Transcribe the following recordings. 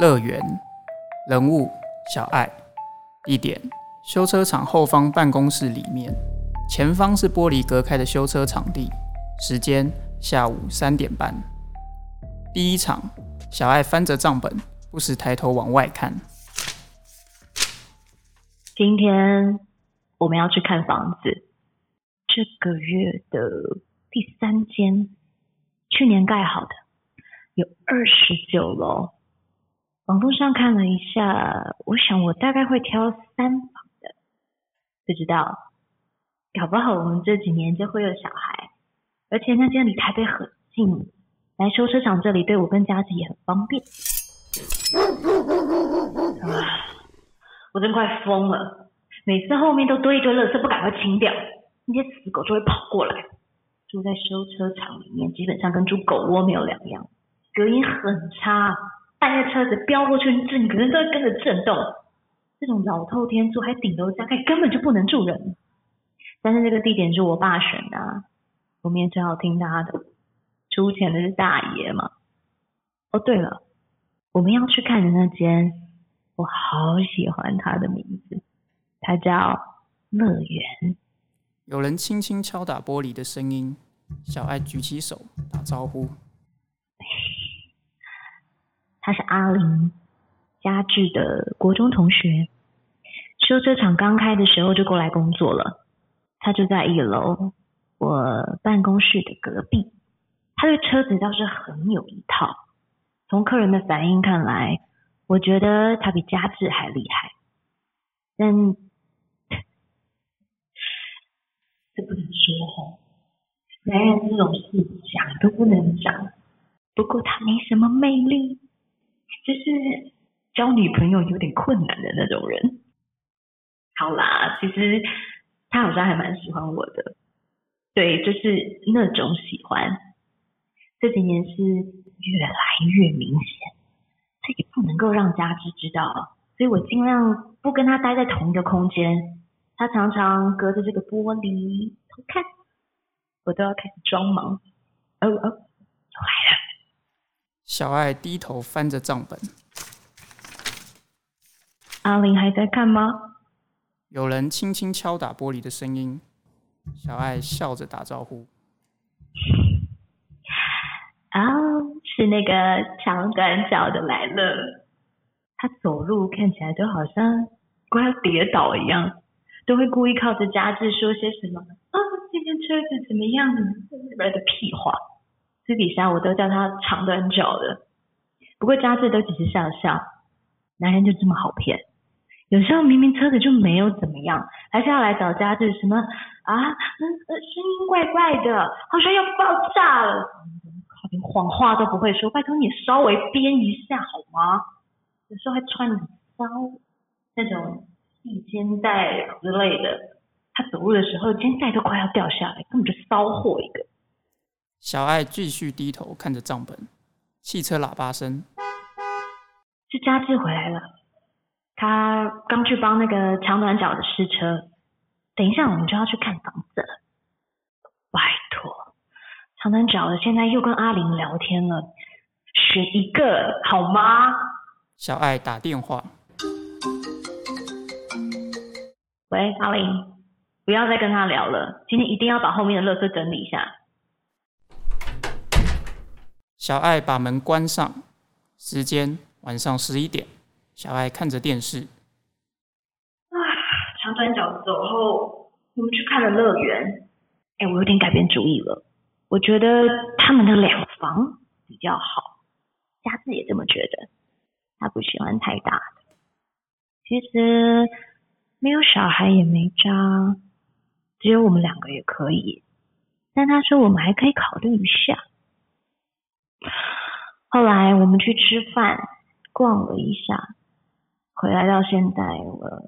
乐园，人物小爱，地点修车厂后方办公室里面，前方是玻璃隔开的修车场地，时间下午三点半。第一场，小爱翻着账本，不时抬头往外看。今天我们要去看房子，这个月的第三间，去年盖好的，有二十九楼。网络上看了一下，我想我大概会挑三房的，不知道，搞不好我们这几年就会有小孩，而且那间离台北很近，来修车厂这里对我跟家子也很方便。啊，我真快疯了，每次后面都堆一堆垃圾，不赶快清掉，那些死狗就会跑过来。住在修车厂里面，基本上跟住狗窝没有两样，隔音很差。半夜车子飙过去，整个人都会跟着震动。这种老透天住还顶楼加盖，根本就不能住人。但是这个地点是我爸选的，我们也只好听他的。出钱的是大爷嘛。哦，对了，我们要去看的那间，我好喜欢它的名字，它叫乐园。有人轻轻敲打玻璃的声音，小爱举起手打招呼。他是阿林家智的国中同学，修车厂刚开的时候就过来工作了。他就在一楼，我办公室的隔壁。他对车子倒是很有一套。从客人的反应看来，我觉得他比家智还厉害。但这不能说哦，男人这种事想都不能想。不过他没什么魅力。就是交女朋友有点困难的那种人。好啦，其实他好像还蛮喜欢我的，对，就是那种喜欢。这几年是越来越明显，这也不能够让家芝知道，所以我尽量不跟他待在同一个空间。他常常隔着这个玻璃偷看，我都要开始装忙。哦哦，又来了。小爱低头翻着账本，阿玲还在看吗？有人轻轻敲打玻璃的声音。小爱笑着打招呼：“哦，是那个长短脚的来了。他走路看起来都好像快要跌倒一样，都会故意靠着家具说些什么啊，今天车子怎么样？那边的屁话。”私底下我都叫他长短脚的，不过家智都只是笑笑。男人就这么好骗，有时候明明车子就没有怎么样，还是要来找家智什么啊？嗯呃，声音怪怪的，好像要爆炸了，连谎话都不会说。拜托你稍微编一下好吗？有时候还穿很骚，那种细肩带之类的。他走路的时候肩带都快要掉下来，根本就骚货一个。小爱继续低头看着账本，汽车喇叭声。是佳智回来了，他刚去帮那个长短脚的试车，等一下我们就要去看房子了。拜托，长短脚的现在又跟阿玲聊天了，选一个好吗？小爱打电话。喂，阿玲，不要再跟他聊了，今天一定要把后面的垃圾整理一下。小爱把门关上，时间晚上十一点。小爱看着电视。啊，长短脚走后，我们去看了乐园。哎，我有点改变主意了。我觉得他们的两房比较好。佳子也这么觉得。他不喜欢太大的。其实没有小孩也没渣，只有我们两个也可以。但他说我们还可以考虑一下。后来我们去吃饭，逛了一下，回来到现在，我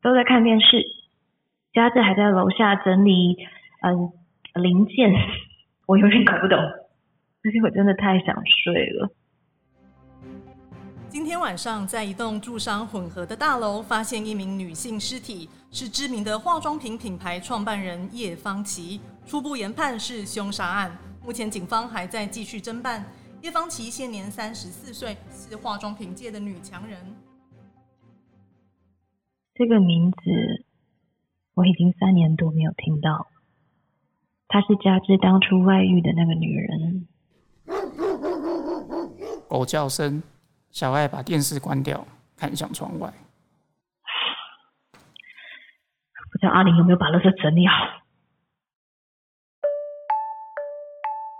都在看电视。佳子还在楼下整理嗯零件，我有点搞不懂，而且我真的太想睡了。今天晚上在一栋住商混合的大楼，发现一名女性尸体，是知名的化妆品品牌创办人叶芳琪。初步研判是凶杀案，目前警方还在继续侦办。叶芳琪现年三十四岁，是化妆品界的女强人。这个名字我已经三年多没有听到。她是加之当初外遇的那个女人。狗叫声，小爱把电视关掉，看向窗外。不知道阿玲有没有把垃圾整理好？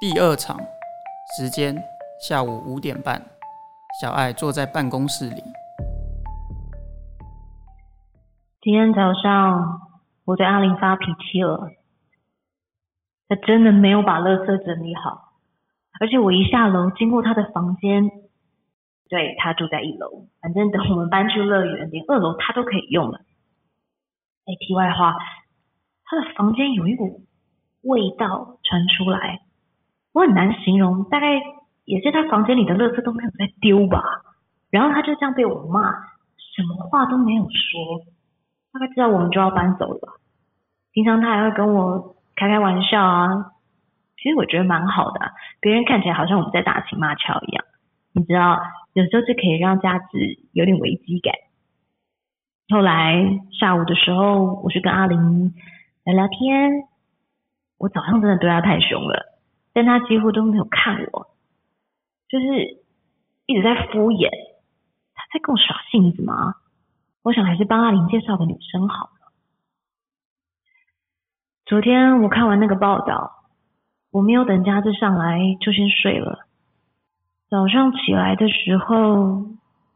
第二场，时间下午五点半，小爱坐在办公室里。今天早上我对阿玲发脾气了，她真的没有把垃圾整理好，而且我一下楼经过她的房间，对她住在一楼，反正等我们搬去乐园，连二楼她都可以用了。哎，题外话，她的房间有一股味道传出来，我很难形容，大概也是他房间里的垃圾都没有在丢吧。然后他就这样被我骂，什么话都没有说。大概知道我们就要搬走了。平常他还会跟我开开玩笑啊，其实我觉得蛮好的，别人看起来好像我们在打情骂俏一样。你知道，有时候就可以让家子有点危机感。后来下午的时候，我去跟阿玲聊聊天，我早上真的对他太凶了，但他几乎都没有看我，就是一直在敷衍。他在跟我耍性子吗？我想还是帮阿玲介绍个女生好了。昨天我看完那个报道，我没有等佳志上来就先睡了。早上起来的时候，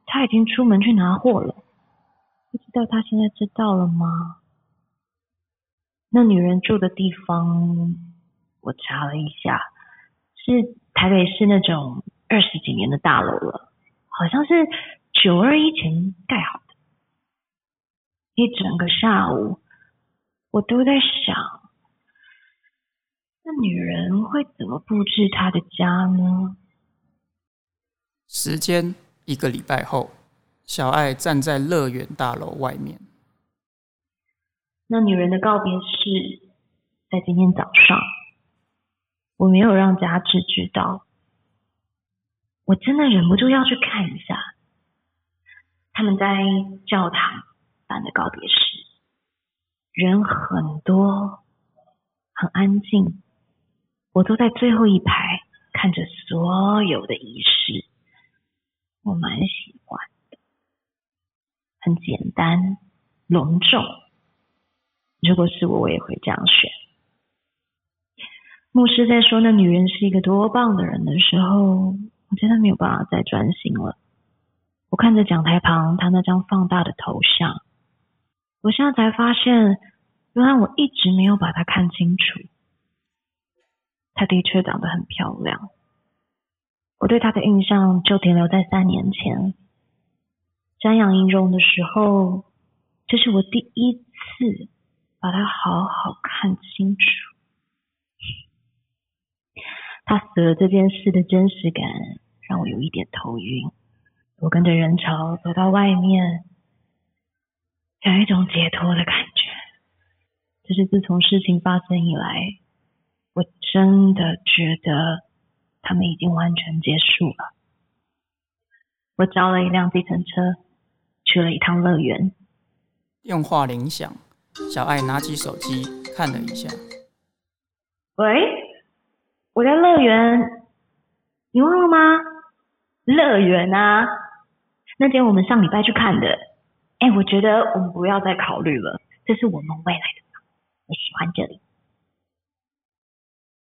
他已经出门去拿货了。不知道他现在知道了吗？那女人住的地方，我查了一下，是台北市那种二十几年的大楼了，好像是九二一前盖好的。一整个下午，我都在想，那女人会怎么布置她的家呢？时间一个礼拜后，小爱站在乐园大楼外面。那女人的告别式在今天早上，我没有让家智知道。我真的忍不住要去看一下，他们在教堂。办的告别式，人很多，很安静。我坐在最后一排，看着所有的仪式，我蛮喜欢的，很简单，隆重。如果是我，我也会这样选。牧师在说那女人是一个多棒的人的时候，我真的没有办法再专心了。我看着讲台旁他那张放大的头像。我现在才发现，原来我一直没有把她看清楚。她的确长得很漂亮，我对她的印象就停留在三年前瞻仰仪容的时候，这是我第一次把她好好看清楚。她死了这件事的真实感让我有一点头晕。我跟着人潮走到外面。有一种解脱的感觉，这是自从事情发生以来，我真的觉得他们已经完全结束了。我招了一辆计程车，去了一趟乐园。电话铃响，小爱拿起手机看了一下。喂，我在乐园，你忘了吗？乐园啊，那天我们上礼拜去看的。哎，我觉得我们不要再考虑了，这是我们未来的我喜欢这里。